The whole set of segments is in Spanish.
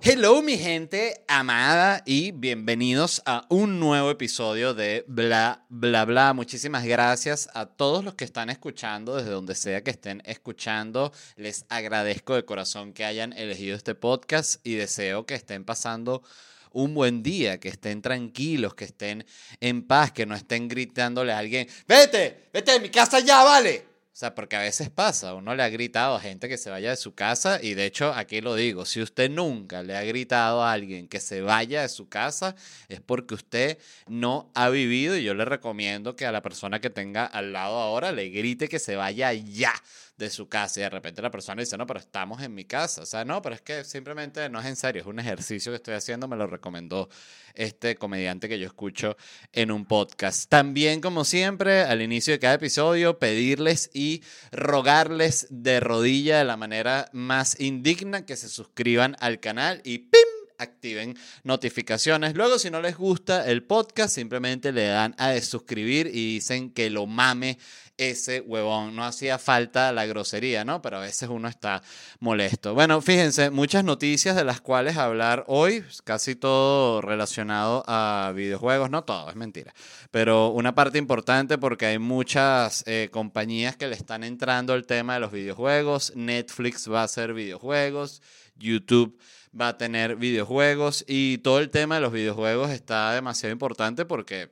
Hello mi gente amada y bienvenidos a un nuevo episodio de Bla Bla Bla. Muchísimas gracias a todos los que están escuchando desde donde sea que estén escuchando. Les agradezco de corazón que hayan elegido este podcast y deseo que estén pasando un buen día, que estén tranquilos, que estén en paz, que no estén gritándole a alguien, vete, vete de mi casa ya, vale. O sea, porque a veces pasa, uno le ha gritado a gente que se vaya de su casa y de hecho aquí lo digo, si usted nunca le ha gritado a alguien que se vaya de su casa es porque usted no ha vivido y yo le recomiendo que a la persona que tenga al lado ahora le grite que se vaya ya de su casa y de repente la persona dice, no, pero estamos en mi casa. O sea, no, pero es que simplemente no es en serio, es un ejercicio que estoy haciendo, me lo recomendó este comediante que yo escucho en un podcast. También, como siempre, al inicio de cada episodio, pedirles y rogarles de rodilla de la manera más indigna que se suscriban al canal y ¡pim! activen notificaciones. Luego, si no les gusta el podcast, simplemente le dan a suscribir y dicen que lo mame ese huevón. No hacía falta la grosería, ¿no? Pero a veces uno está molesto. Bueno, fíjense, muchas noticias de las cuales hablar hoy, casi todo relacionado a videojuegos, no todo, es mentira, pero una parte importante porque hay muchas eh, compañías que le están entrando al tema de los videojuegos, Netflix va a hacer videojuegos, YouTube va a tener videojuegos y todo el tema de los videojuegos está demasiado importante porque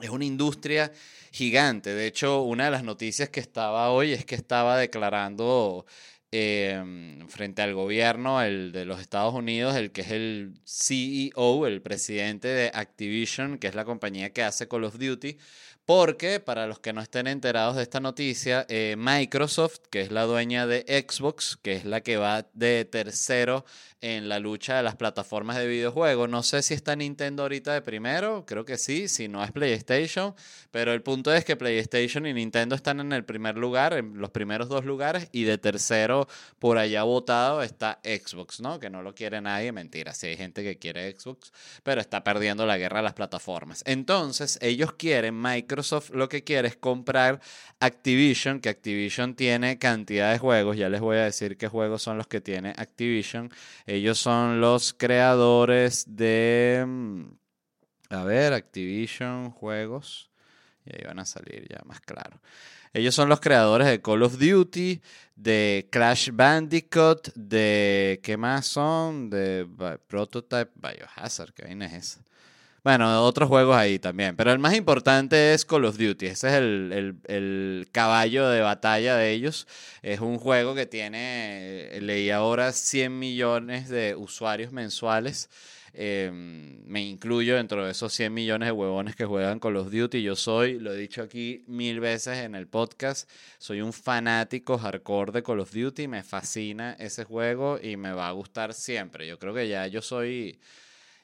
es una industria gigante. De hecho, una de las noticias que estaba hoy es que estaba declarando em, frente al gobierno el de los Estados Unidos, el que es el CEO, el presidente de Activision, que es la compañía que hace Call of Duty, porque, para los que no estén enterados de esta noticia, eh, Microsoft, que es la dueña de Xbox, que es la que va de tercero en la lucha de las plataformas de videojuegos. No sé si está Nintendo ahorita de primero, creo que sí, si no es PlayStation, pero el punto es que PlayStation y Nintendo están en el primer lugar, en los primeros dos lugares, y de tercero por allá votado está Xbox, ¿no? Que no lo quiere nadie, mentira, sí hay gente que quiere Xbox, pero está perdiendo la guerra a las plataformas. Entonces, ellos quieren, Microsoft lo que quiere es comprar Activision, que Activision tiene cantidad de juegos, ya les voy a decir qué juegos son los que tiene Activision ellos son los creadores de... Mm, a ver, Activision, juegos. Y ahí van a salir ya más claro. Ellos son los creadores de Call of Duty, de Crash Bandicoot, de... ¿Qué más son? De Prototype Biohazard, ¿qué vaina es esa? Bueno, otros juegos ahí también. Pero el más importante es Call of Duty. Ese es el, caballo de batalla de ellos. Es un juego que tiene, leí ahora, 100 millones de usuarios mensuales. Em, me incluyo dentro de esos 100 millones de huevones que juegan Call of Duty. Yo soy, lo he dicho aquí mil veces en el podcast, soy un fanático hardcore de Call of Duty. Me fascina ese juego y me va a gustar siempre. Yo creo que ya yo soy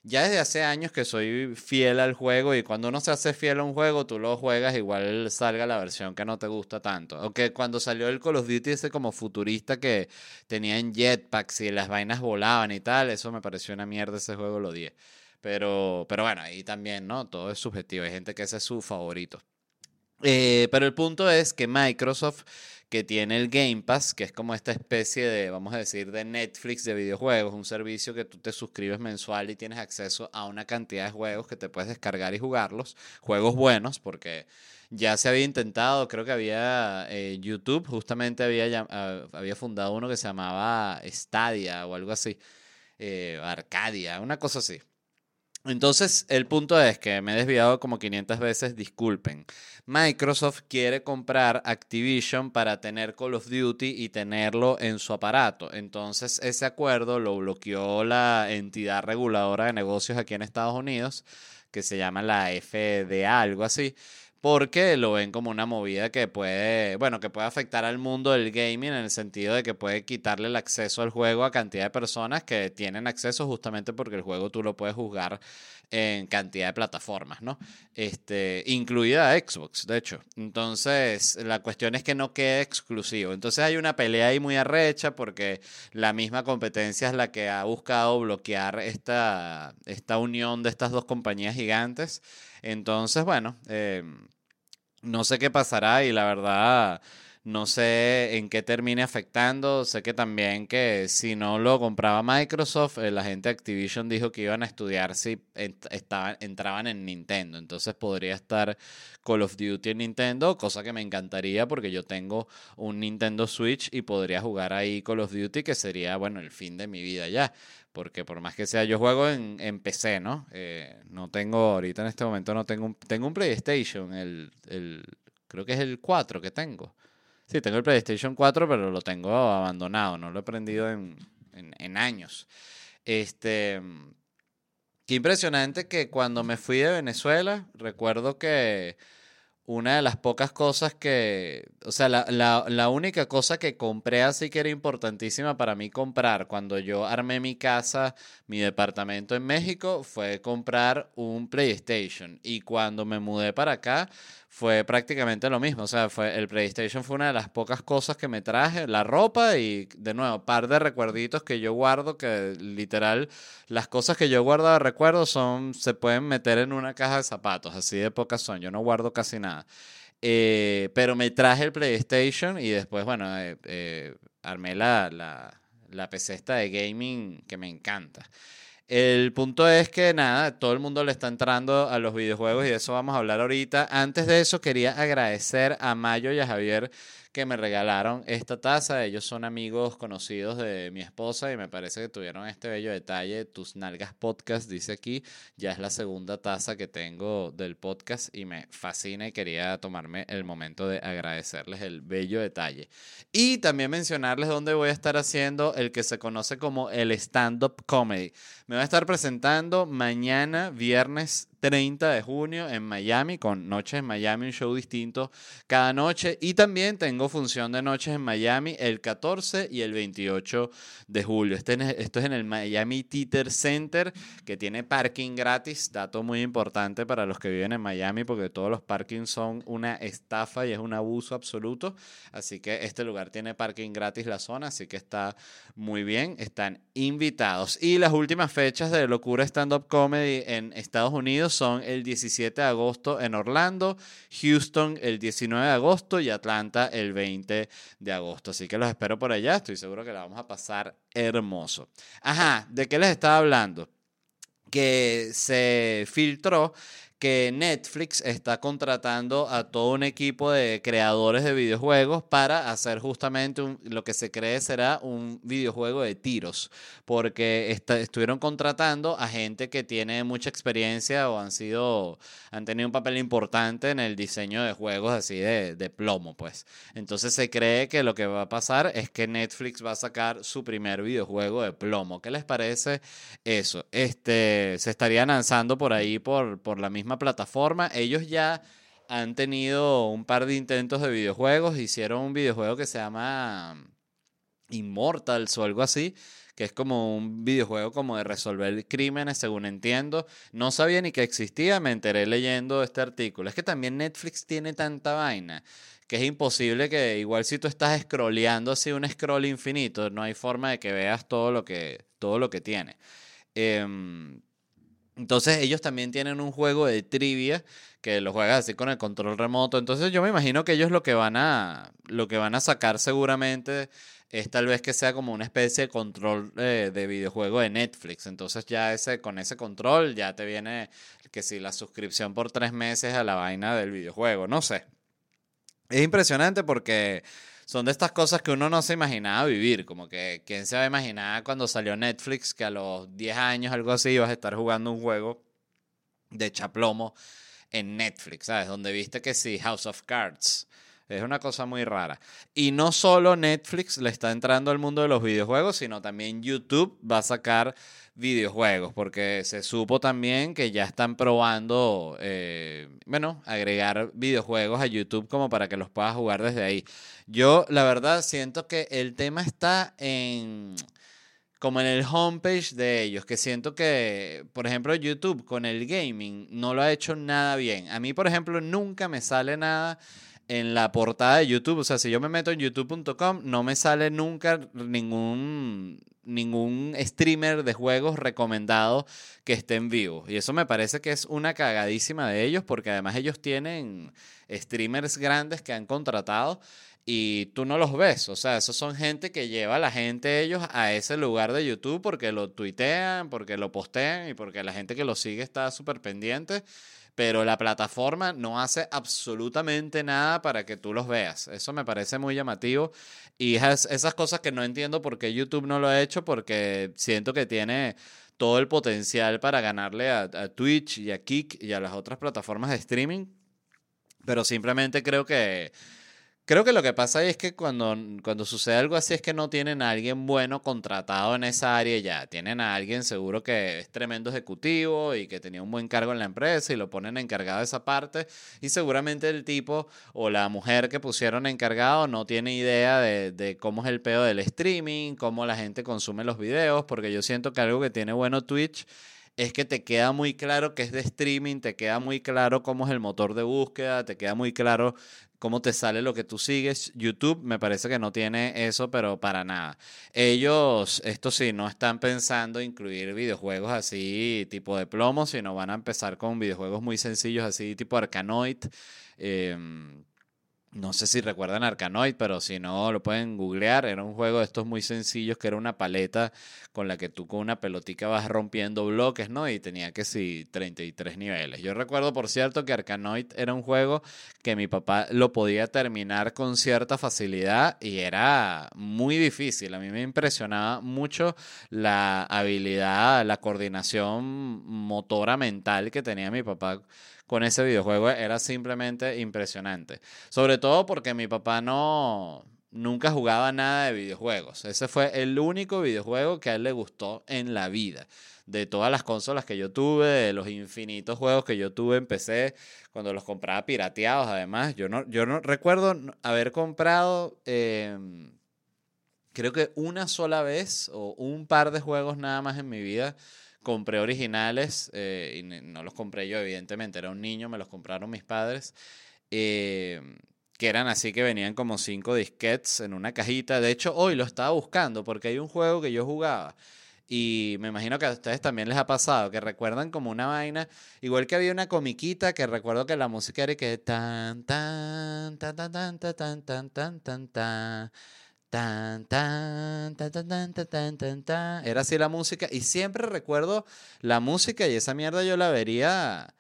ya desde hace años que soy fiel al juego y cuando uno se hace fiel a un juego, tú lo juegas, igual salga la versión que no te gusta tanto. Aunque cuando salió el Call of Duty ese como futurista que tenían jetpacks y las vainas volaban y tal, eso me pareció una mierda ese juego, lo di. Pero, pero bueno, ahí también, ¿no? Todo es subjetivo. Hay gente que ese es su favorito. Eh, pero el punto es que Microsoft que tiene el Game Pass, que es como esta especie de, vamos a decir, de Netflix de videojuegos, un servicio que tú te suscribes mensual y tienes acceso a una cantidad de juegos que te puedes descargar y jugarlos, juegos buenos, porque ya se había intentado, creo que había eh, YouTube, justamente había, ah, había fundado uno que se llamaba Stadia o algo así, eh, Arcadia, una cosa así. Entonces, el punto es que me he desviado como 500 veces, disculpen. Microsoft quiere comprar Activision para tener Call of Duty y tenerlo en su aparato. Entonces, ese acuerdo lo bloqueó la entidad reguladora de negocios aquí en Estados Unidos, que se llama la FDA, algo así porque lo ven como una movida que puede, bueno, que puede afectar al mundo del gaming en el sentido de que puede quitarle el acceso al juego a cantidad de personas que tienen acceso justamente porque el juego tú lo puedes jugar en cantidad de plataformas, ¿no? Este, incluida Xbox, de hecho. Entonces, la cuestión es que no quede exclusivo. Entonces hay una pelea ahí muy arrecha porque la misma competencia es la que ha buscado bloquear esta, esta unión de estas dos compañías gigantes. Entonces, bueno, eh, no sé qué pasará y la verdad No sé en qué termine afectando. Sé que también que si no lo compraba Microsoft, eh, la gente de Activision dijo que iban a estudiar si estaban, entraban en Nintendo. Entonces podría estar Call of Duty en Nintendo, cosa que me encantaría porque yo tengo un Nintendo Switch y podría jugar ahí Call of Duty, que sería, bueno, el fin de mi vida ya porque por más que sea, yo juego en, PC, ¿no? Eh, no tengo, ahorita en este momento no tengo un, tengo un PlayStation, el, el, creo que es el 4 que tengo. Sí, tengo el PlayStation 4, pero lo tengo abandonado, no lo he prendido en, en, años. Este, qué impresionante que cuando me fui de Venezuela, recuerdo que una de las pocas cosas que, o sea, la, la, la, única cosa que compré así que era importantísima para mí comprar cuando yo armé mi casa, mi departamento en México, fue comprar un PlayStation. Y cuando me mudé para acá, fue prácticamente lo mismo. O sea, fue, el PlayStation fue una de las pocas cosas que me traje, la ropa y de nuevo, par de recuerditos que yo guardo, que literal, las cosas que yo guardo de recuerdos son, se pueden meter en una caja de zapatos, así de pocas son, yo no guardo casi nada. Eh, pero me traje el PlayStation y después, bueno, eh, eh, armé la, la, la PC esta de gaming que me encanta. El punto es que nada, todo el mundo le está entrando a los videojuegos y de eso vamos a hablar ahorita. Antes de eso quería agradecer a Mayo y a Javier que me regalaron esta taza. Ellos son amigos conocidos de mi esposa y me parece que tuvieron este bello detalle. Tus Nalgas Podcast, dice aquí. Ya es la segunda taza que tengo del podcast y me fascina y quería tomarme el momento de agradecerles el bello detalle. Y también mencionarles dónde voy a estar haciendo el que se conoce como el stand-up comedy. Me voy a estar presentando mañana, viernes 30 de junio en Miami, con Noches en Miami, un show distinto cada noche. Y también tengo función de Noches en Miami el 14 y el 28 de julio. Este, esto es en el Miami Theater Center, que tiene parking gratis. Dato muy importante para los que viven en Miami, porque todos los parkings son una estafa y es un abuso absoluto. Así que este lugar tiene parking gratis la zona, así que está muy bien. Están invitados. Y las últimas fechas de Locura Stand Up Comedy en Estados Unidos son el 17 de agosto en Orlando, Houston el 19 de agosto y Atlanta el 20 de agosto. Así que los espero por allá, estoy seguro que la vamos a pasar hermoso. Ajá, ¿de qué les estaba hablando? Que se filtró que Netflix está contratando a todo un equipo de creadores de videojuegos para hacer justamente lo que se cree será un videojuego de tiros, porque estuvieron contratando a gente que tiene mucha experiencia o han sido han tenido un papel importante en el diseño de juegos así de, de plomo, pues. Entonces se cree que lo que va a pasar es que Netflix va a sacar su primer videojuego de plomo. ¿Qué les parece eso? Este se estaría lanzando por ahí por, por la misma plataforma. Ellos ya han tenido un par de intentos de videojuegos. Hicieron un videojuego que se llama Immortals o algo así, que es como un videojuego como de resolver crímenes, según entiendo. No sabía ni que existía, me enteré leyendo este artículo. Es que también Netflix tiene tanta vaina que es imposible que igual si tú estás scrolleando así un scroll infinito, no hay forma de que veas todo lo que, todo lo que tiene. Em, entonces ellos también tienen un juego de trivia que lo juegas así con el control remoto. Entonces yo me imagino que ellos lo que van a lo que van a sacar seguramente es tal vez que sea como una especie de control eh, de videojuego de Netflix. Entonces ya ese con ese control ya te viene que si la suscripción por tres meses a la vaina del videojuego. No sé. Es impresionante porque son de estas cosas que uno no se imaginaba vivir, como que quién se va a imaginar cuando salió Netflix que a los 10 años, algo así, ibas a estar jugando un juego de chaplomo en Netflix, ¿sabes? Donde viste que sí, House of Cards. Es una cosa muy rara. Y no solo Netflix le está entrando al mundo de los videojuegos, sino también YouTube va a sacar videojuegos, porque se supo también que ya están probando, eh, bueno, agregar videojuegos a YouTube como para que los puedas jugar desde ahí. Yo, la verdad, siento que el tema está en como en el homepage de ellos, que siento que, por ejemplo, YouTube con el gaming no lo ha hecho nada bien. A mí, por ejemplo, nunca me sale nada en la portada de YouTube. O sea, si yo me meto en youtube.com, no me sale nunca ningún ningún streamer de juegos recomendado que esté en vivo. Y eso me parece que es una cagadísima de ellos porque además ellos tienen streamers grandes que han contratado y tú no los ves. O sea, esos son gente que lleva a la gente ellos a ese lugar de YouTube porque lo tuitean, porque lo postean y porque la gente que lo sigue está súper pendiente. Pero la plataforma no hace absolutamente nada para que tú los veas. Eso me parece muy llamativo. Y esas, cosas que no entiendo por qué YouTube no lo ha hecho, porque siento que tiene todo el potencial para ganarle a, a Twitch y a Kick y a las otras plataformas de streaming. Pero simplemente creo que Creo que lo que pasa ahí es que cuando, cuando sucede algo así es que no tienen a alguien bueno contratado en esa área ya. Tienen a alguien seguro que es tremendo ejecutivo y que tenía un buen cargo en la empresa y lo ponen encargado de esa parte. Y seguramente el tipo o la mujer que pusieron encargado no tiene idea de, de cómo es el pedo del streaming, cómo la gente consume los videos, porque yo siento que algo que tiene bueno Twitch es que te queda muy claro que es de streaming, te queda muy claro cómo es el motor de búsqueda, te queda muy claro cómo te sale lo que tú sigues. YouTube me parece que no tiene eso, pero para nada. Ellos, esto sí, no están pensando incluir videojuegos así tipo de plomo, sino van a empezar con videojuegos muy sencillos así tipo Arcanoid. Em, no sé si recuerdan Arkanoid, pero si no, lo pueden googlear. Era un juego de estos muy sencillos que era una paleta con la que tú con una pelotica vas rompiendo bloques, ¿no? Y tenía que sí 33 niveles. Yo recuerdo, por cierto, que Arkanoid era un juego que mi papá lo podía terminar con cierta facilidad y era muy difícil. A mí me impresionaba mucho la habilidad, la coordinación motora mental que tenía mi papá con ese videojuego era simplemente impresionante. Sobre todo porque mi papá no nunca jugaba nada de videojuegos. Ese fue el único videojuego que a él le gustó en la vida. De todas las consolas que yo tuve, de los infinitos juegos que yo tuve en PC, cuando los compraba pirateados, además, yo no, yo no recuerdo haber comprado, em, creo que una sola vez o un par de juegos nada más en mi vida compré originales eh, y no los compré yo, evidentemente, era un niño, me los compraron mis padres. Eh, que eran así que venían como cinco disquets en una cajita. De hecho, hoy lo estaba buscando porque hay un juego que yo jugaba. Y me imagino que a ustedes también les ha pasado, que recuerdan como una vaina, igual que había una comiquita que recuerdo que la música era que tan tan tan tan tan tan tan tan tan tan Tan, tan, tan, tan, tan, tan, tan, tan, Era así la música. Y siempre recuerdo la música y esa mierda yo la vería.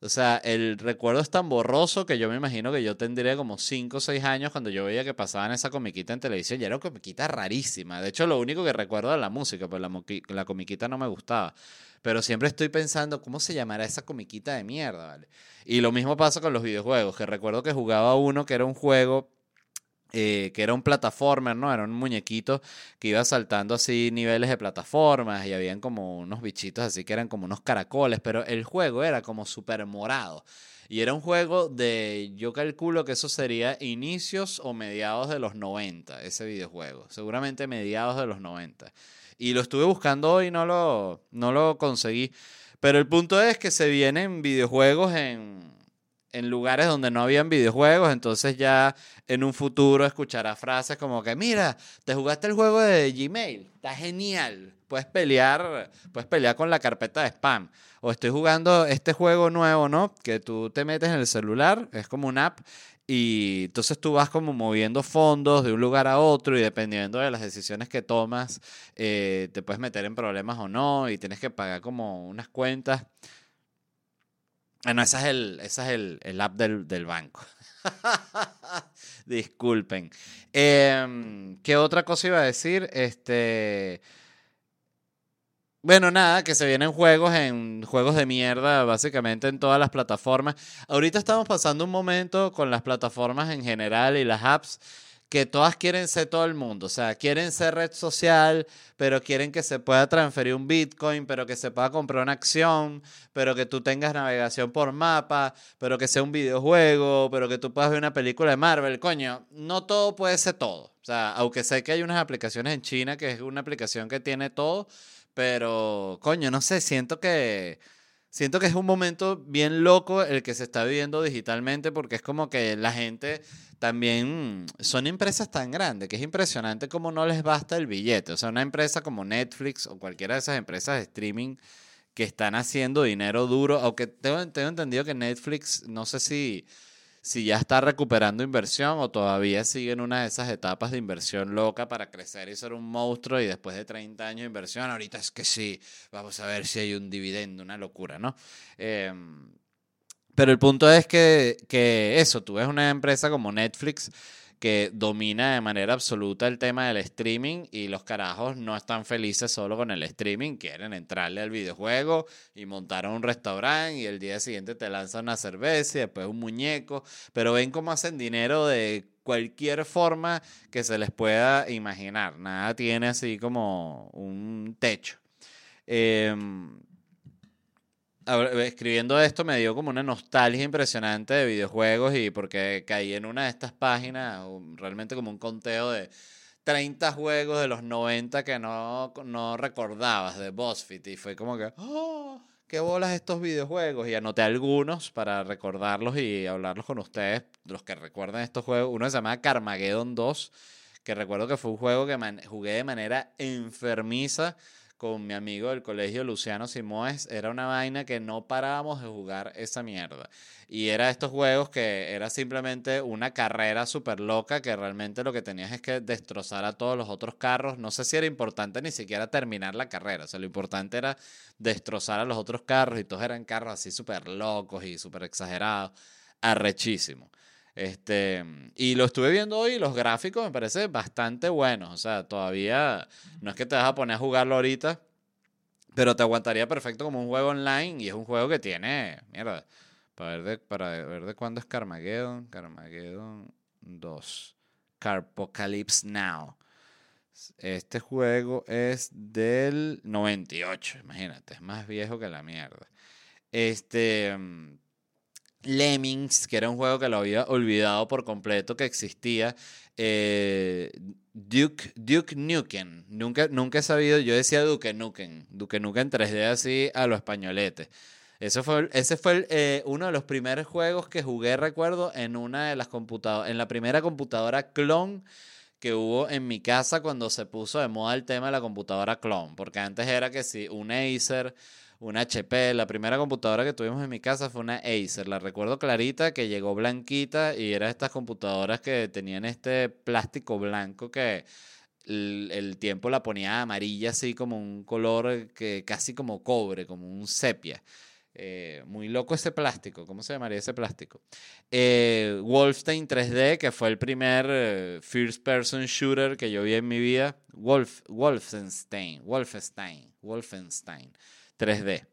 O sea, el recuerdo es tan borroso que yo me imagino que yo tendría como 5 o 6 años cuando yo veía que pasaban esa comiquita en televisión. Y era una comiquita rarísima. De hecho, lo único que recuerdo es la música, pues la, la comiquita no me gustaba. Pero siempre estoy pensando, ¿cómo se llamará esa comiquita de mierda? ¿vale? Y lo mismo pasa con los videojuegos, que recuerdo que jugaba uno que era un juego eh, que era un plataformer, ¿no? Era un muñequito que iba saltando así niveles de plataformas y habían como unos bichitos así que eran como unos caracoles, pero el juego era como súper morado. Y era un juego de, yo calculo que eso sería inicios o mediados de los 90, ese videojuego. Seguramente mediados de los 90. Y lo estuve buscando hoy y no lo, no lo conseguí. Pero el punto es que se vienen videojuegos en, en lugares donde no habían videojuegos, entonces ya en un futuro escuchará frases como que, mira, te jugaste el juego de Gmail, está genial, puedes pelear, puedes pelear con la carpeta de spam. O estoy jugando este juego nuevo, ¿no? Que tú te metes en el celular, es como una app, y entonces tú vas como moviendo fondos de un lugar a otro y dependiendo de las decisiones que tomas, eh, te puedes meter en problemas o no y tienes que pagar como unas cuentas. Bueno, ese es el, ese es el, el app del, del banco. Disculpen. Em, ¿Qué otra cosa iba a decir? Este. Bueno, nada, que se vienen juegos en juegos de mierda, básicamente en todas las plataformas. Ahorita estamos pasando un momento con las plataformas en general y las apps que todas quieren ser todo el mundo. O sea, quieren ser red social, pero quieren que se pueda transferir un Bitcoin, pero que se pueda comprar una acción, pero que tú tengas navegación por mapa, pero que sea un videojuego, pero que tú puedas ver una película de Marvel. Coño, no todo puede ser todo. O sea, aunque sé que hay unas aplicaciones en China que es una aplicación que tiene todo, pero coño, no sé, siento que siento que es un momento bien loco el que se está viviendo digitalmente porque es como que la gente también son empresas tan grandes que es impresionante como no les basta el billete. O sea, una empresa como Netflix o cualquiera de esas empresas de streaming que están haciendo dinero duro, aunque tengo, tengo entendido que Netflix, no sé si si ya está recuperando inversión o todavía sigue en una de esas etapas de inversión loca para crecer y ser un monstruo y después de 30 años de inversión, ahorita es que sí, vamos a ver si hay un dividendo, una locura, ¿no? Em, pero el punto es que, que eso, tú ves una empresa como Netflix que domina de manera absoluta el tema del streaming y los carajos no están felices solo con el streaming, quieren entrarle al videojuego y montar un restaurante y el día siguiente te lanzan una cerveza y después un muñeco, pero ven cómo hacen dinero de cualquier forma que se les pueda imaginar, nada tiene así como un techo. Eh, escribiendo esto me dio como una nostalgia impresionante de videojuegos y porque caí en una de estas páginas, realmente como un conteo de 30 juegos de los 90 que no, no recordabas de BuzzFeed y fue como que, ¡oh! ¿Qué bolas estos videojuegos? Y anoté algunos para recordarlos y hablarlos con ustedes, los que recuerdan estos juegos. Uno se llama Carmageddon 2, que recuerdo que fue un juego que jugué de manera enfermiza con mi amigo del colegio Luciano Simoes, era una vaina que no parábamos de jugar esa mierda. Y era estos juegos que era simplemente una carrera súper loca que realmente lo que tenías es que destrozar a todos los otros carros. No sé si era importante ni siquiera terminar la carrera. O sea, lo importante era destrozar a los otros carros y todos eran carros así súper locos y súper exagerados. Arrechísimo. Este, y lo estuve viendo hoy, los gráficos me parece bastante buenos. O sea, todavía no es que te vas a poner a jugarlo ahorita, pero te aguantaría perfecto como un juego online y es un juego que tiene, mierda, para ver de, para ver de cuándo es Carmageddon, Carmageddon 2, Carpocalypse Now. Este juego es del 98, imagínate, es más viejo que la mierda. Este, Lemmings, que era un juego que lo había olvidado por completo que existía. Eh, Duke, Duke Nukem. Nunca, nunca he sabido, yo decía Duke Nukem. Duke Nukem 3D así a lo españolete. Eso fue, ese fue eh, uno de los primeros juegos que jugué, recuerdo, en una de las computadoras, en la primera computadora clon que hubo en mi casa cuando se puso de moda el tema de la computadora clon. Porque antes era que si un Acer una HP. La primera computadora que tuvimos en mi casa fue una Acer. La recuerdo clarita que llegó blanquita y era estas computadoras que tenían este plástico blanco que el, tiempo la ponía amarilla así como un color que casi como cobre, como un sepia. Eh, muy loco ese plástico. ¿Cómo se llamaría ese plástico? Eh, Wolfenstein 3D, que fue el primer eh, first person shooter que yo vi en mi vida. Wolf, Wolfenstein, Wolfenstein, Wolfenstein. 3D.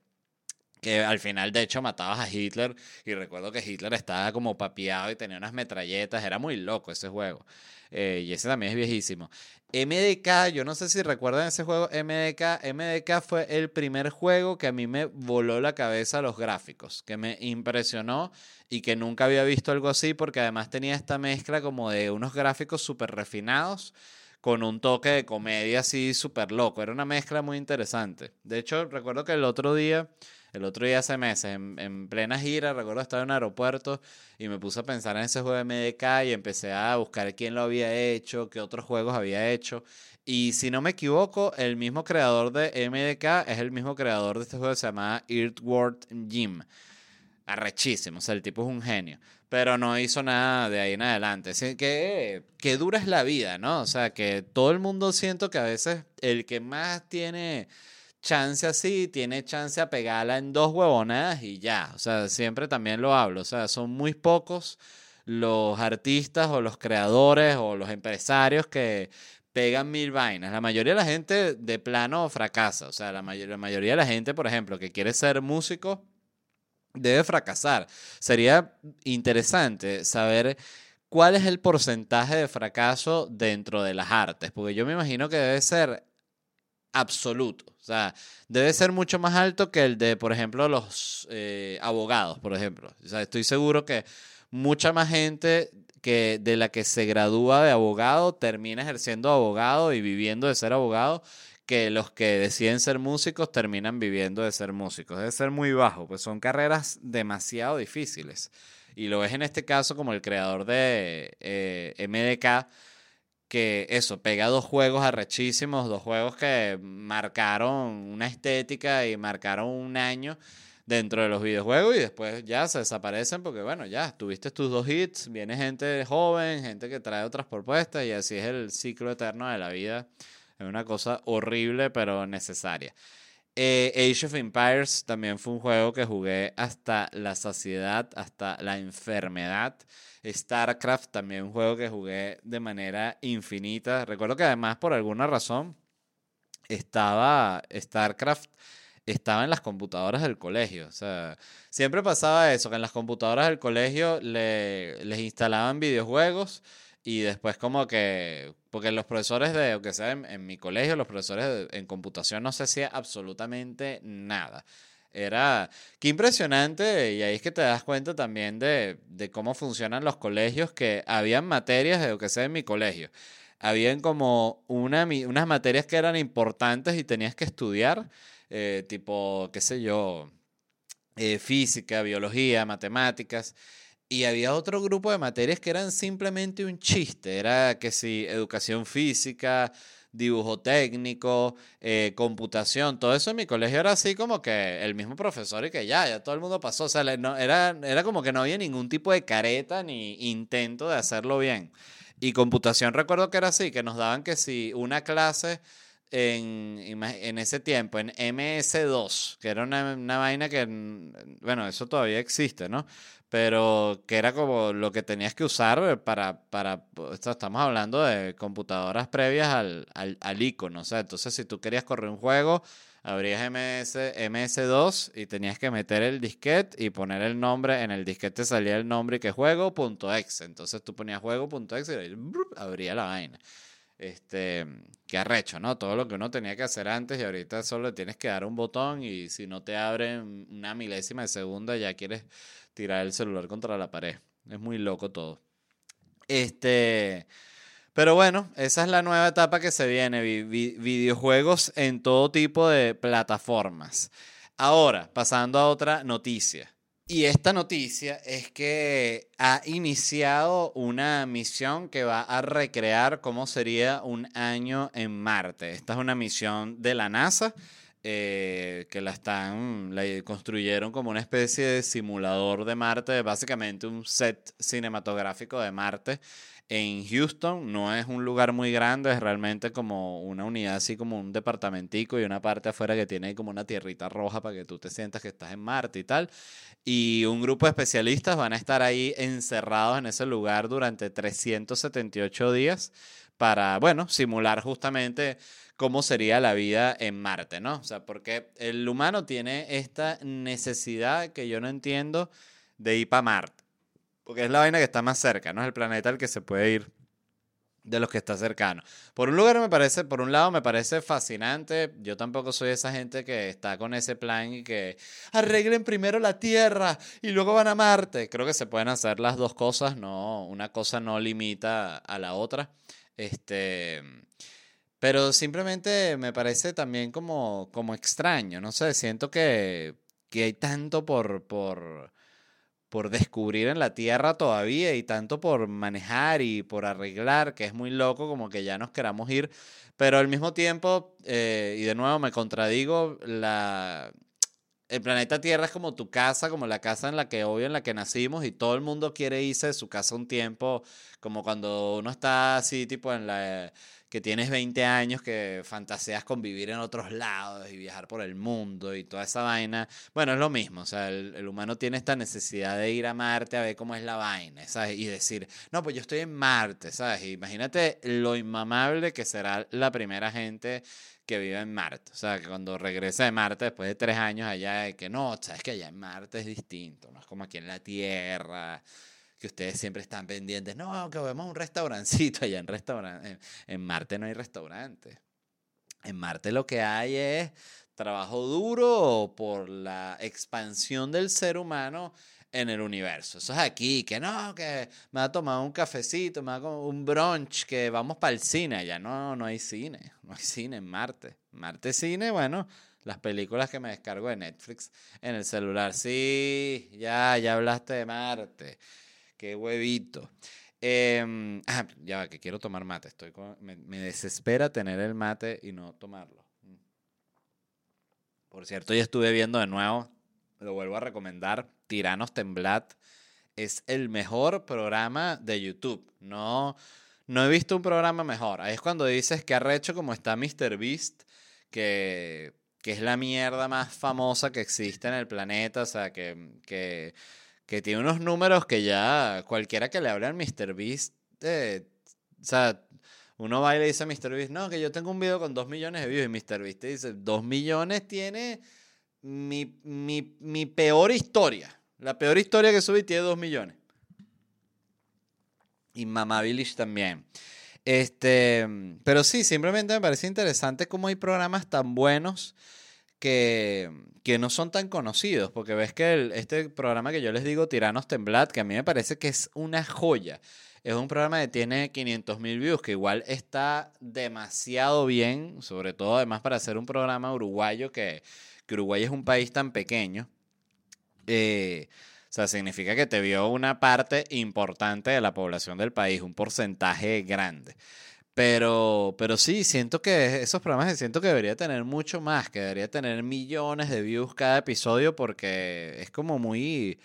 Que al final, de hecho, matabas a Hitler. Y recuerdo que Hitler estaba como papiado y tenía unas metralletas. Era muy loco ese juego. Eh, y ese también es viejísimo. MDK, yo no sé si recuerdan ese juego MDK. MDK fue el primer juego que a mí me voló la cabeza los gráficos, que me impresionó y que nunca había visto algo así porque además tenía esta mezcla como de unos gráficos súper refinados con un toque de comedia así súper loco. Era una mezcla muy interesante. De hecho, recuerdo que el otro día, el otro día hace meses, en, plena gira, recuerdo estar en un aeropuerto y me puse a pensar en ese juego de MDK y empecé a buscar quién lo había hecho, qué otros juegos había hecho. Y si no me equivoco, el mismo creador de MDK es el mismo creador de este juego que se llama Earthworm Jim. Arrechísimo, o sea, el tipo es un genio pero no hizo nada de ahí en adelante. Así que, que dura es la vida, ¿no? O sea, que todo el mundo siento que a veces el que más tiene chance así, tiene chance a pegarla en dos huevonadas y ya. O sea, siempre también lo hablo. O sea, son muy pocos los artistas o los creadores o los empresarios que pegan mil vainas. La mayoría de la gente de plano fracasa. O sea, la, la mayoría de la gente, por ejemplo, que quiere ser músico debe fracasar. Sería interesante saber cuál es el porcentaje de fracaso dentro de las artes, porque yo me imagino que debe ser absoluto. O sea, debe ser mucho más alto que el de, por ejemplo, los eh, abogados, por ejemplo. O sea, estoy seguro que mucha más gente que de la que se gradúa de abogado termina ejerciendo abogado y viviendo de ser abogado que los que deciden ser músicos terminan viviendo de ser músicos. Debe ser muy bajo, pues son carreras demasiado difíciles. Y lo ves en este caso como el creador de eh, MDK, que eso, pega dos juegos arrechísimos, dos juegos que marcaron una estética y marcaron un año dentro de los videojuegos y después ya se desaparecen porque bueno, ya tuviste tus dos hits, viene gente joven, gente que trae otras propuestas y así es el ciclo eterno de la vida. Es una cosa horrible pero necesaria. Eh, Age of Empires también fue un juego que jugué hasta la saciedad, hasta la enfermedad. StarCraft también un juego que jugué de manera infinita. Recuerdo que además por alguna razón estaba StarCraft estaba en las computadoras del colegio. O sea, siempre pasaba eso, que en las computadoras del colegio le, les instalaban videojuegos y después como que, porque los profesores de, o que sea, en, mi colegio, los profesores en computación no se hacía absolutamente nada. Era, qué impresionante, y ahí es que te das cuenta también de, de cómo funcionan los colegios, que habían materias de lo que sea en mi colegio. Habían como una, unas materias que eran importantes y tenías que estudiar eh, tipo, qué sé yo, eh, física, biología, matemáticas. Y había otro grupo de materias que eran simplemente un chiste. Era que si educación física, dibujo técnico, eh, computación, todo eso en mi colegio era así como que el mismo profesor y que ya, ya todo el mundo pasó. O sea, no, era, era como que no había ningún tipo de careta ni intento de hacerlo bien. Y computación recuerdo que era así, que nos daban que si una clase en, en ese tiempo, en MS2, que era una, una, vaina que, bueno, eso todavía existe, ¿no? Pero que era como lo que tenías que usar para, para estamos hablando de computadoras previas al, al, al icono, o sea, entonces si tú querías correr un juego, abrías MS, MS2 y tenías que meter el disquete y poner el nombre, en el disquete salía el nombre y que juego.exe, entonces tú ponías juego.exe y abría la vaina. Este, qué arrecho, ¿no? Todo lo que uno tenía que hacer antes y ahorita solo tienes que dar un botón y si no te abre una milésima de segunda ya quieres tirar el celular contra la pared. Es muy loco todo. Este, pero bueno, esa es la nueva etapa que se viene, videojuegos en todo tipo de plataformas. Ahora, pasando a otra noticia. Y esta noticia es que ha iniciado una misión que va a recrear cómo sería un año en Marte. Esta es una misión de la NASA eh, que la están, la construyeron como una especie de simulador de Marte, básicamente un set cinematográfico de Marte en Houston. No es un lugar muy grande, es realmente como una unidad así como un departamentico y una parte afuera que tiene como una tierrita roja para que tú te sientas que estás en Marte y tal. Y un grupo de especialistas van a estar ahí encerrados en ese lugar durante 378 días para, bueno, simular justamente cómo sería la vida en Marte, ¿no? O sea, porque el humano tiene esta necesidad que yo no entiendo de ir para Marte. Porque es la vaina que está más cerca, ¿no? Es el planeta al que se puede ir de los que está cercano. Por un lugar me parece, por un lado me parece fascinante. Yo tampoco soy esa gente que está con ese plan y que arreglen primero la Tierra y luego van a Marte. Creo que se pueden hacer las dos cosas, no, una cosa no limita a la otra. Este, pero simplemente me parece también como, como extraño, no sé, siento que, que hay tanto por, por, por descubrir en la Tierra todavía y tanto por manejar y por arreglar, que es muy loco como que ya nos queramos ir, pero al mismo tiempo, eh, y de nuevo me contradigo, la, el planeta Tierra es como tu casa, como la casa en la que obvio en la que nacimos y todo el mundo quiere irse de su casa un tiempo, como cuando uno está así tipo en la que tienes 20 años, que fantaseas con vivir en otros lados y viajar por el mundo y toda esa vaina. Bueno, es lo mismo, o sea, el, humano tiene esta necesidad de ir a Marte a ver cómo es la vaina, ¿sabes? Y decir, no, pues yo estoy en Marte, ¿sabes? Imagínate lo inmamable que será la primera gente que vive en Marte. O sea, que cuando regresa de Marte después de tres años allá, que no, sabes que allá en Marte es distinto, no es como aquí en la Tierra que ustedes siempre están pendientes. No, que vemos un restaurancito allá en, restaurante. En, Marte no hay restaurante. En Marte lo que hay es trabajo duro por la expansión del ser humano en el universo. Eso es aquí, que no, que me va a tomar un cafecito, me va a comer un brunch, que vamos para el cine. Allá no, no hay cine, no hay cine en Marte. Marte cine, bueno, las películas que me descargo de Netflix en el celular. Sí, ya, ya hablaste de Marte. Qué huevito. Em, ah, ya va, que quiero tomar mate. Estoy me, me, desespera tener el mate y no tomarlo. Por cierto, ya estuve viendo de nuevo, lo vuelvo a recomendar, Tiranos Temblad. Es el mejor programa de YouTube. No, no he visto un programa mejor. Ahí es cuando dices que arrecho como está MrBeast, que, que es la mierda más famosa que existe en el planeta. O sea, que, que, que tiene unos números que ya cualquiera que le hable al MrBeast, eh, o sea, uno va y le dice a MrBeast, no, que yo tengo un video con dos millones de views. Y MrBeast te dice, dos millones tiene mi, mi, mi peor historia. La peor historia que subí tiene 2 millones. Y Mamá Village también. Este, pero sí, simplemente me parece interesante cómo hay programas tan buenos que, que no son tan conocidos. Porque ves que este programa que yo les digo, Tiranos Temblad, que a mí me parece que es una joya. Es un programa que tiene 500 mil views, que igual está demasiado bien, sobre todo además para hacer un programa uruguayo que, que Uruguay es un país tan pequeño. Eh, o sea, significa que te vio una parte importante de la población del país, un porcentaje grande. Pero, pero sí, siento que esos programas siento que debería tener mucho más, que debería tener millones de views cada episodio porque es como muy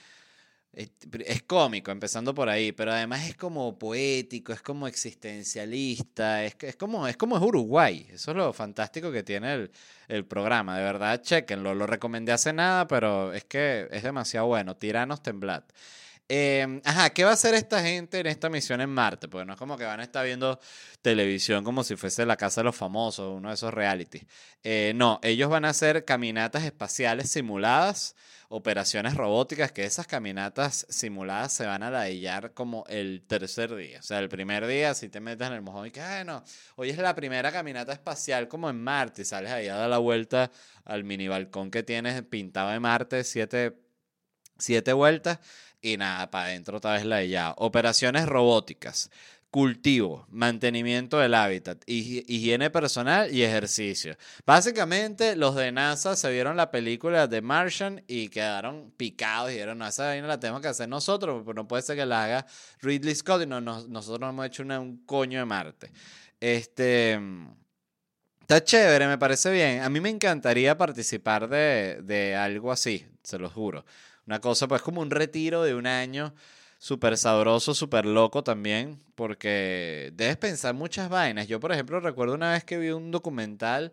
es cómico, empezando por ahí, pero además es como poético, es como existencialista, es, es, como, es como es Uruguay. Eso es lo fantástico que tiene el, programa. De verdad, chequenlo. Lo recomendé hace nada, pero es que es demasiado bueno. Tiranos temblad. Em, ajá, ¿qué va a hacer esta gente en esta misión en Marte? Porque no es como que van a estar viendo televisión como si fuese la casa de los famosos, uno de esos reality. Eh, no, ellos van a hacer caminatas espaciales simuladas operaciones robóticas que esas caminatas simuladas se van a ladillar como el tercer día. O sea, el primer día si te metes en el mojón y que, bueno, hoy es la primera caminata espacial como en Marte y sales ahí a dar la vuelta al mini balcón que tienes pintado de Marte, siete, siete vueltas y nada, para adentro otra vez ladillado. Operaciones robóticas cultivo, mantenimiento del hábitat, higiene personal y ejercicio. Básicamente, los de NASA se vieron la película de Martian y quedaron picados y dijeron, no, esa vaina la tenemos que hacer nosotros, pero no puede ser que la haga Ridley Scott y no, nosotros no hemos hecho un coño de Marte. Este... Está chévere, me parece bien. A mí me encantaría participar de, de algo así, se lo juro. Una cosa, pues como un retiro de un año súper sabroso, súper loco también, porque debes pensar muchas vainas. Yo, por ejemplo, recuerdo una vez que vi un documental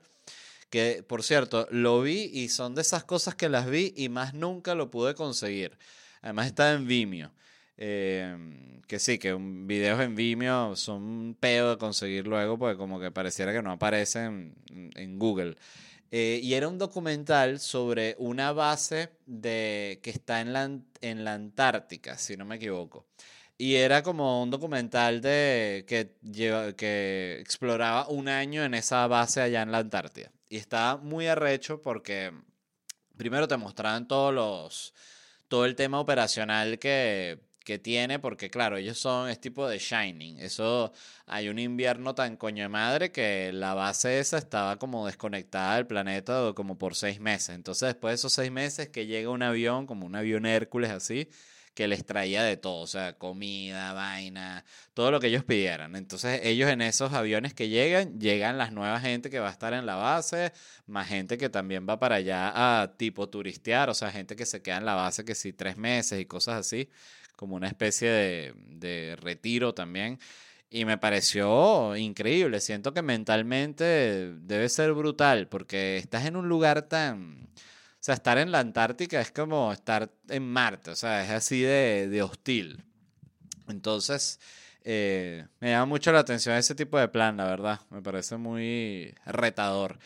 que, por cierto, lo vi y son de esas cosas que las vi y más nunca lo pude conseguir. Además está en Vimeo. Em, que sí, que videos en Vimeo son un pedo de conseguir luego, porque como que pareciera que no aparecen en Google. Eh, y era un documental sobre una base de, que está en la, en la Antártica, si no me equivoco. Y era como un documental de, que, que exploraba un año en esa base allá en la Antártida. Y estaba muy arrecho porque primero te mostraban todos los, todo el tema operacional que, que tiene, porque claro, ellos son, es tipo de Shining. Eso, hay un invierno tan coño de madre que la base esa estaba como desconectada del planeta como por seis meses. Entonces, después de esos seis meses que llega un avión, como un avión Hércules así, que les traía de todo, o sea, comida, vaina, todo lo que ellos pidieran. Entonces ellos en esos aviones que llegan, llegan las nuevas gente que va a estar en la base, más gente que también va para allá a tipo turistear, o sea, gente que se queda en la base que sí tres meses y cosas así como una especie de, retiro también. Y me pareció increíble. Siento que mentalmente debe ser brutal porque estás en un lugar tan... O sea, estar en la Antártica es como estar en Marte. O sea, es así de, hostil. Entonces, eh, me llama mucho la atención ese tipo de plan, la verdad. Me parece muy retador.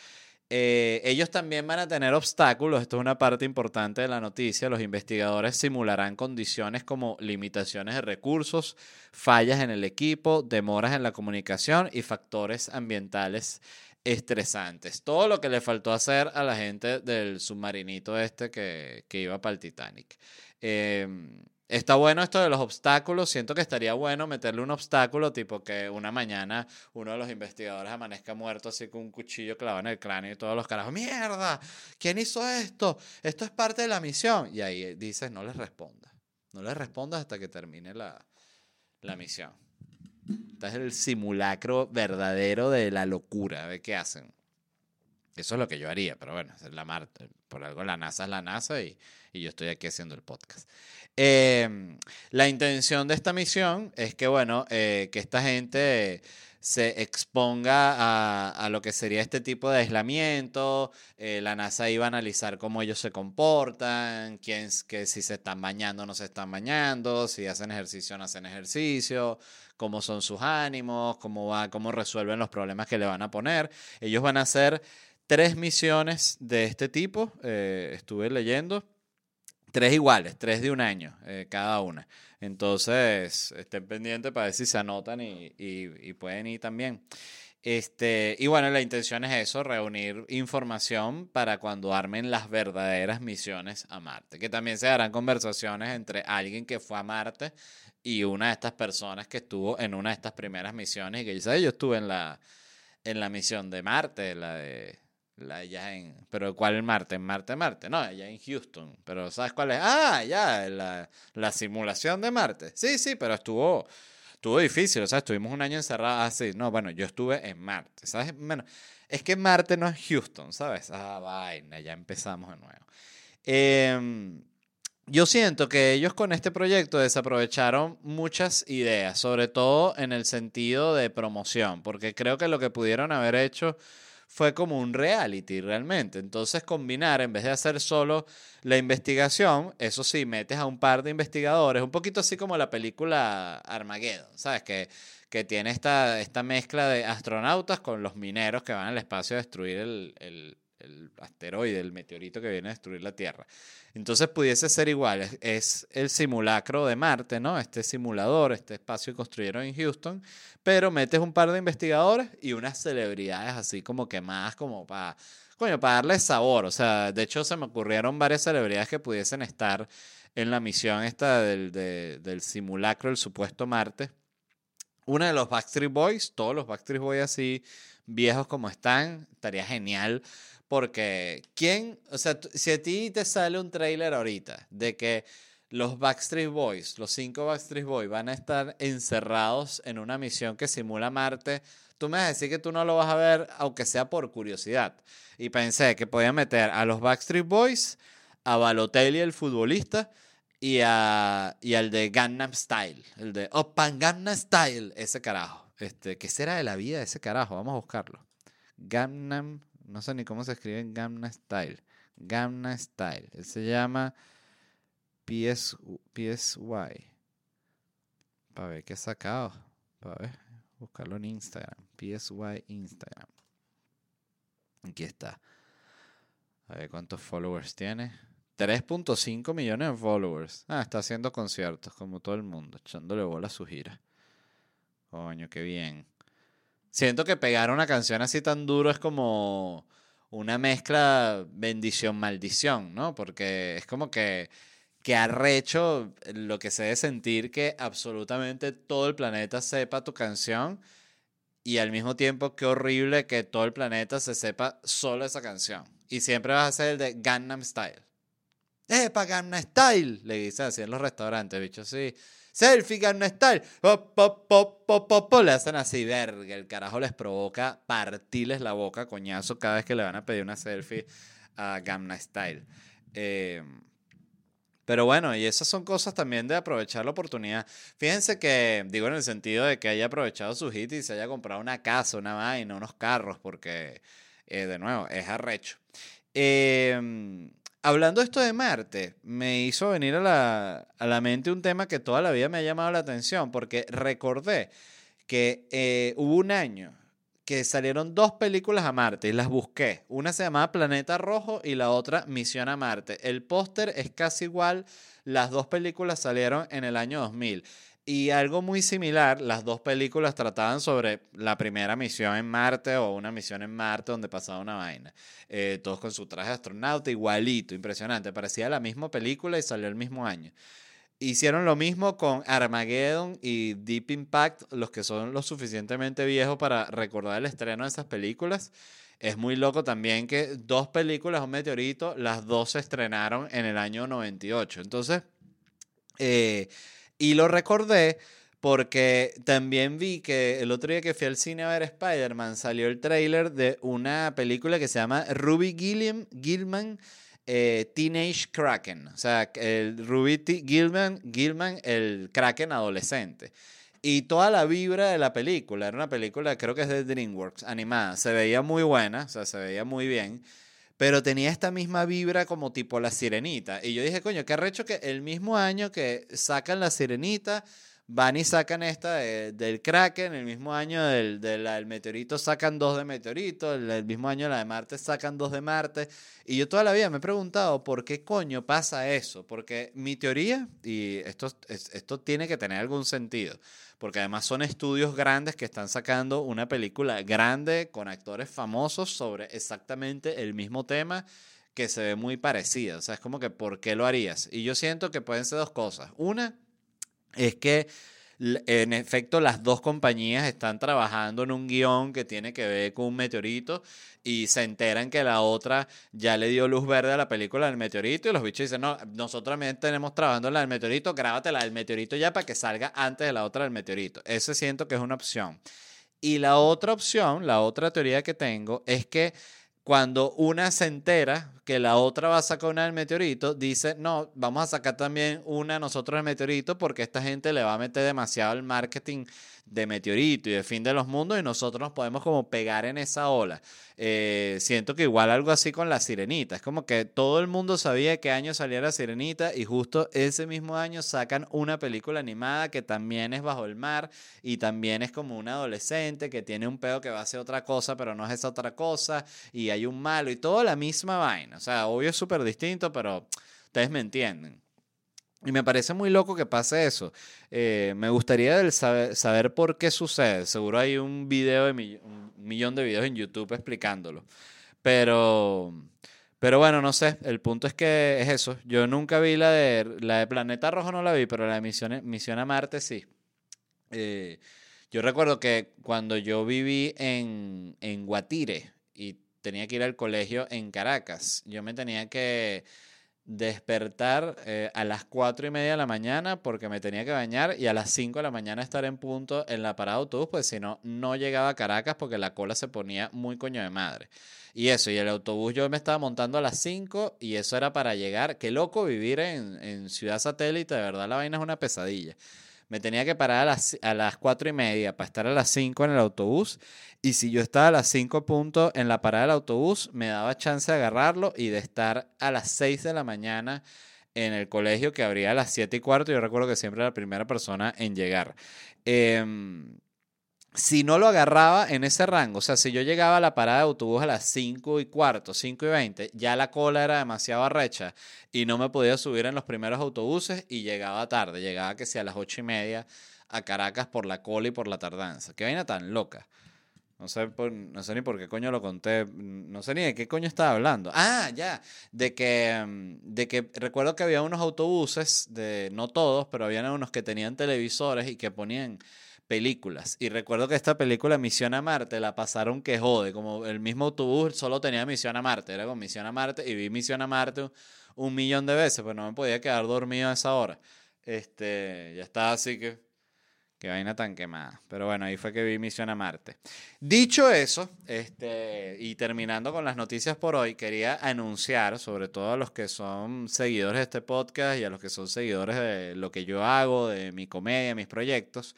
Eh, ellos también van a tener obstáculos, esto es una parte importante de la noticia, los investigadores simularán condiciones como limitaciones de recursos, fallas en el equipo, demoras en la comunicación y factores ambientales estresantes. Todo lo que le faltó hacer a la gente del submarinito este que, que iba para el Titanic. Em, Está bueno esto de los obstáculos. Siento que estaría bueno meterle un obstáculo, tipo que una mañana uno de los investigadores amanezca muerto así con un cuchillo clavado en el cráneo y todos los carajos. ¡Mierda! ¿Quién hizo esto? Esto es parte de la misión. Y ahí dices, no les respondas. No les respondas hasta que termine la, la misión. Este es el simulacro verdadero de la locura. A ver qué hacen. Eso es lo que yo haría, pero bueno, la Marte. Por algo la NASA es la NASA y, y yo estoy aquí haciendo el podcast. Em, la intención de esta misión es que, bueno, eh, que esta gente se exponga a, a, lo que sería este tipo de aislamiento. Eh, la NASA iba a analizar cómo ellos se comportan, quién, que si se están bañando o no se están bañando, si hacen ejercicio o no hacen ejercicio, cómo son sus ánimos, cómo, va, cómo resuelven los problemas que le van a poner. Ellos van a hacer tres misiones de este tipo, eh, estuve leyendo. Tres iguales, tres de un año eh, cada una. Entonces, estén pendientes para ver si se anotan y, pueden ir también. Este, y bueno, la intención es eso, reunir información para cuando armen las verdaderas misiones a Marte. Que también se harán conversaciones entre alguien que fue a Marte y una de estas personas que estuvo en una de estas primeras misiones y que dice, yo estuve en la, en la misión de Marte, la de en. Pero ¿cuál es Marte? En Marte, Marte. No, allá en Houston. Pero ¿sabes cuál es? Ah, ya, la, la simulación de Marte. Sí, sí, pero estuvo. Estuvo difícil, estuvimos un año encerrados así. No, bueno, yo estuve en Marte, ¿sabes? Es que Marte no es Houston, ¿sabes? Ah, vaina, ya empezamos de nuevo. Eh, yo siento que ellos con este proyecto desaprovecharon muchas ideas, sobre todo en el sentido de promoción, porque creo que lo que pudieron haber hecho fue como un reality realmente. Entonces combinar, en vez de hacer solo la investigación, eso sí, metes a un par de investigadores, un poquito así como la película Armageddon, ¿sabes? Que, que tiene esta, esta mezcla de astronautas con los mineros que van al espacio a destruir el, el, el asteroide, el meteorito que viene a destruir la Tierra. Entonces pudiese ser igual, es, el simulacro de Marte, ¿no? Este simulador, este espacio que construyeron en Houston, pero metes un par de investigadores y unas celebridades así como que más como para, coño, para darle sabor. O sea, de hecho se me ocurrieron varias celebridades que pudiesen estar en la misión esta del, del simulacro, el supuesto Marte. Una de los Backstreet Boys, todos los Backstreet Boys así viejos como están, estaría genial porque, ¿quién? O sea, si a ti te sale un trailer ahorita de que los Backstreet Boys, los cinco Backstreet Boys, van a estar encerrados en una misión que simula Marte, tú me vas a decir que tú no lo vas a ver, aunque sea por curiosidad. Y pensé que podía meter a los Backstreet Boys, a Balotelli, el futbolista, y, a, y al de Gangnam Style, el de Open Gangnam Style, ese carajo. Este, ¿Qué será de la vida de ese carajo? Vamos a buscarlo. Gangnam no sé ni cómo se escribe en Gamma Style. Gamma Style. Él se llama PS, PSY. Para ver qué ha sacado. Para ver. Buscarlo en Instagram. PSY Instagram. Aquí está. A ver cuántos followers tiene. 3.5 millones de followers. Ah, está haciendo conciertos como todo el mundo, echándole bola a su gira. Coño, qué bien. Siento que pegar una canción así tan duro es como una mezcla bendición-maldición, ¿no? Porque es como que, que arrecho lo que se debe sentir que absolutamente todo el planeta sepa tu canción y al mismo tiempo qué horrible que todo el planeta se sepa solo esa canción. Y siempre vas a ser el de Gangnam Style. ¡Epa, Gangnam Style! Le dicen así en los restaurantes, bicho, sí selfie Gangnam Style, pop, le hacen así, verga, el carajo les provoca partirles la boca, coñazo, cada vez que le van a pedir una selfie a Gangnam Style. Em, pero bueno, y esas son cosas también de aprovechar la oportunidad. Fíjense que, digo en el sentido de que haya aprovechado su hit y se haya comprado una casa, una vaina, unos carros, porque, eh, de nuevo, es arrecho. Eh, hablando esto de Marte, me hizo venir a la, a la, mente un tema que toda la vida me ha llamado la atención, porque recordé que eh, hubo un año que salieron dos películas a Marte y las busqué. Una se llamaba Planeta Rojo y la otra Misión a Marte. El póster es casi igual, las dos películas salieron en el año 2000. Y algo muy similar, las dos películas trataban sobre la primera misión en Marte o una misión en Marte donde pasaba una vaina. Eh, todos con su traje de astronauta, igualito, impresionante. Parecía la misma película y salió el mismo año. Hicieron lo mismo con Armageddon y Deep Impact, los que son lo suficientemente viejos para recordar el estreno de esas películas. Es muy loco también que dos películas, un meteorito, las dos se estrenaron en el año 98. Entonces, eh, y lo recordé porque también vi que el otro día que fui al cine a ver Spider-Man salió el tráiler de una película que se llama Ruby Gilliam, Gilman eh, Teenage Kraken. O sea, el Ruby T Gilman, el Kraken adolescente. Y toda la vibra de la película, era una película, creo que es de DreamWorks, animada, se veía muy buena, o sea, se veía muy bien, pero tenía esta misma vibra como tipo La Sirenita. Y yo dije, coño, qué arrecho que el mismo año que sacan La Sirenita, van y sacan esta del Kraken, el mismo año del, del, meteorito sacan dos de meteorito, el, mismo año la de Marte sacan dos de Marte. Y yo toda la vida me he preguntado por qué coño pasa eso, porque mi teoría, y esto, esto tiene que tener algún sentido, porque además son estudios grandes que están sacando una película grande con actores famosos sobre exactamente el mismo tema que se ve muy parecida. O sea, es como que, ¿por qué lo harías? Y yo siento que pueden ser dos cosas. Una, es que en efecto las dos compañías están trabajando en un guion que tiene que ver con un meteorito y se enteran que la otra ya le dio luz verde a la película del meteorito y los bichos dicen, no, nosotros también tenemos trabajando en la del meteorito, grábate la del meteorito ya para que salga antes de la otra del meteorito. Ese siento que es una opción. Y la otra opción, la otra teoría que tengo es que cuando una se entera que la otra va a sacar una del meteorito, dice, no, vamos a sacar también una nosotros del meteorito porque esta gente le va a meter demasiado el marketing de meteorito y de fin de los mundos y nosotros nos podemos como pegar en esa ola. Eh, siento que igual algo así con la sirenita. Es como que todo el mundo sabía qué año salía la sirenita y justo ese mismo año sacan una película animada que también es bajo el mar y también es como un adolescente que tiene un pedo que va a hacer otra cosa pero no es esa otra cosa y hay un malo y todo la misma vaina. O sea, obvio es súper distinto pero ustedes me entienden. Y me parece muy loco que pase eso. Eh, me gustaría saber, saber, por qué sucede. Seguro hay un video de un millón de videos en YouTube explicándolo. Pero, pero bueno, no sé. El punto es que es eso. Yo nunca vi la de la de Planeta Rojo, no la vi, pero la de Misión, Misión a Marte sí. Eh, yo recuerdo que cuando yo viví en, en Guatire y tenía que ir al colegio en Caracas, yo me tenía que despertar eh, a las 4 y media de la mañana porque me tenía que bañar y a las 5 de la mañana estar en punto en la parada de autobús, pues si no, no llegaba a Caracas porque la cola se ponía muy coño de madre. Y eso, y el autobús yo me estaba montando a las 5 y eso era para llegar. Qué loco vivir en, en Ciudad Satélite, de verdad la vaina es una pesadilla me tenía que parar a las, a las 4 y media para estar a las 5 en el autobús. Y si yo estaba a las 5 puntos en la parada del autobús, me daba chance de agarrarlo y de estar a las 6 de la mañana en el colegio que abría a las 7 y cuarto. Yo recuerdo que siempre era la primera persona en llegar. Eh, si no lo agarraba en ese rango, o sea, si yo llegaba a la parada de autobús a las 5 y cuarto, 5 y 20, ya la cola era demasiado arrecha y no me podía subir en los primeros autobuses y llegaba tarde, llegaba que sea a las 8 y media a Caracas por la cola y por la tardanza. Qué vaina tan loca. No sé, no sé ni por qué coño lo conté, no sé ni de qué coño estaba hablando. Ah, ya, de que, mm, de que recuerdo que había unos autobuses, de no todos, pero habían unos que tenían televisores y que ponían películas. Y recuerdo que esta película Misión a Marte la pasaron que jode, como el mismo autobús solo tenía Misión a Marte, era con Misión a Marte y vi Misión a Marte un, millón de veces, pero no me podía quedar dormido a esa hora. Este, ya estaba así que Qué vaina tan quemada. Pero bueno, ahí fue que vi Misión a Marte. Dicho eso, este, y terminando con las noticias por hoy, quería anunciar, sobre todo a los que son seguidores de este podcast y a los que son seguidores de lo que yo hago, de mi comedia, mis proyectos,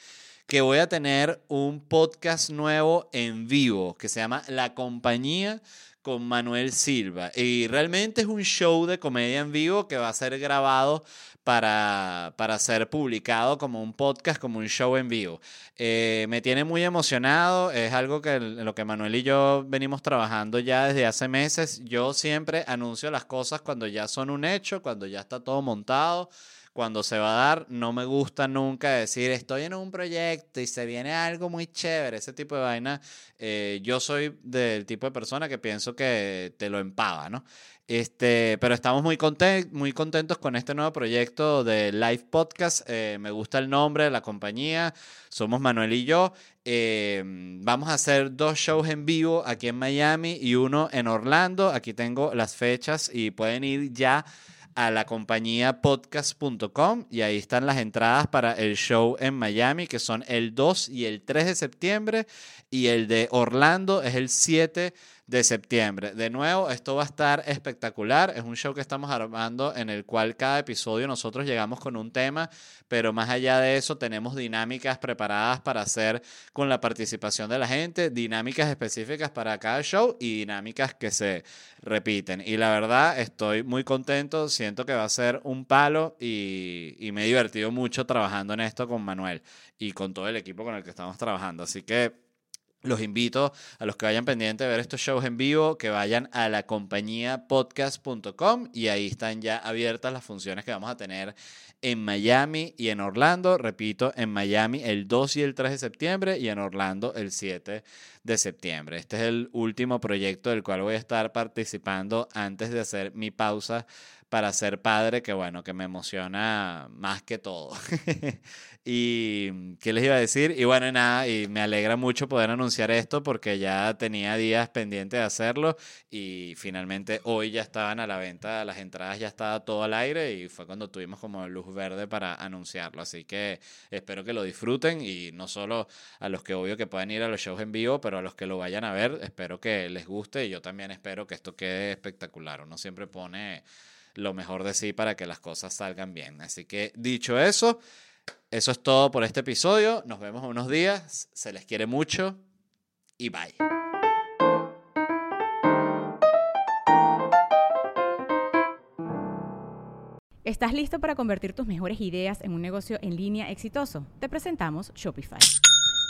que voy a tener un podcast nuevo en vivo que se llama La Compañía con Manuel Silva. Y realmente es un show de comedia en vivo que va a ser grabado para, para ser publicado como un podcast, como un show en vivo. Eh, me tiene muy emocionado, es algo que lo que Manuel y yo venimos trabajando ya desde hace meses. Yo siempre anuncio las cosas cuando ya son un hecho, cuando ya está todo montado cuando se va a dar, no me gusta nunca decir estoy en un proyecto y se viene algo muy chévere, ese tipo de vaina. eh, yo soy del tipo de persona que pienso que te lo empaga, ¿no? Este, pero estamos muy, conten- muy contentos con este nuevo proyecto de Live Podcast. eh, me gusta el nombre de la compañía. Somos Manuel y yo. Eh, vamos a hacer dos shows en vivo aquí en Miami y uno en Orlando. Aquí tengo las fechas y pueden ir ya a la compañía podcast.com y ahí están las entradas para el show en Miami que son el 2 y el 3 de septiembre y el de Orlando es el 7 de septiembre. De nuevo, esto va a estar espectacular. Es un show que estamos armando en el cual cada episodio nosotros llegamos con un tema, pero más allá de eso tenemos dinámicas preparadas para hacer con la participación de la gente, dinámicas específicas para cada show y dinámicas que se repiten. Y la verdad, estoy muy contento, siento que va a ser un palo y, me he divertido mucho trabajando en esto con Manuel y con todo el equipo con el que estamos trabajando. Así que... Los invito a los que vayan pendientes de ver estos shows en vivo, que vayan a la compañía podcast.com y ahí están ya abiertas las funciones que vamos a tener en Miami y en Orlando. Repito, en Miami el 2 y el 3 de septiembre y en Orlando el 7 de septiembre. Este es el último proyecto del cual voy a estar participando antes de hacer mi pausa para ser padre, que bueno, que me emociona más que todo. y, ¿qué les iba a decir? Y bueno, nada, y me alegra mucho poder anunciar esto porque ya tenía días pendientes de hacerlo y finalmente hoy ya estaban a la venta, las entradas ya estaba todo al aire y fue cuando tuvimos como luz verde para anunciarlo. Así que espero que lo disfruten y no solo a los que obvio que puedan ir a los shows en vivo, pero a los que lo vayan a ver, espero que les guste y yo también espero que esto quede espectacular. Uno siempre pone lo mejor de sí para que las cosas salgan bien. Así que dicho eso, eso es todo por este episodio. Nos vemos en unos días. Se les quiere mucho y bye. ¿Estás listo para convertir tus mejores ideas en un negocio en línea exitoso? Te presentamos Shopify.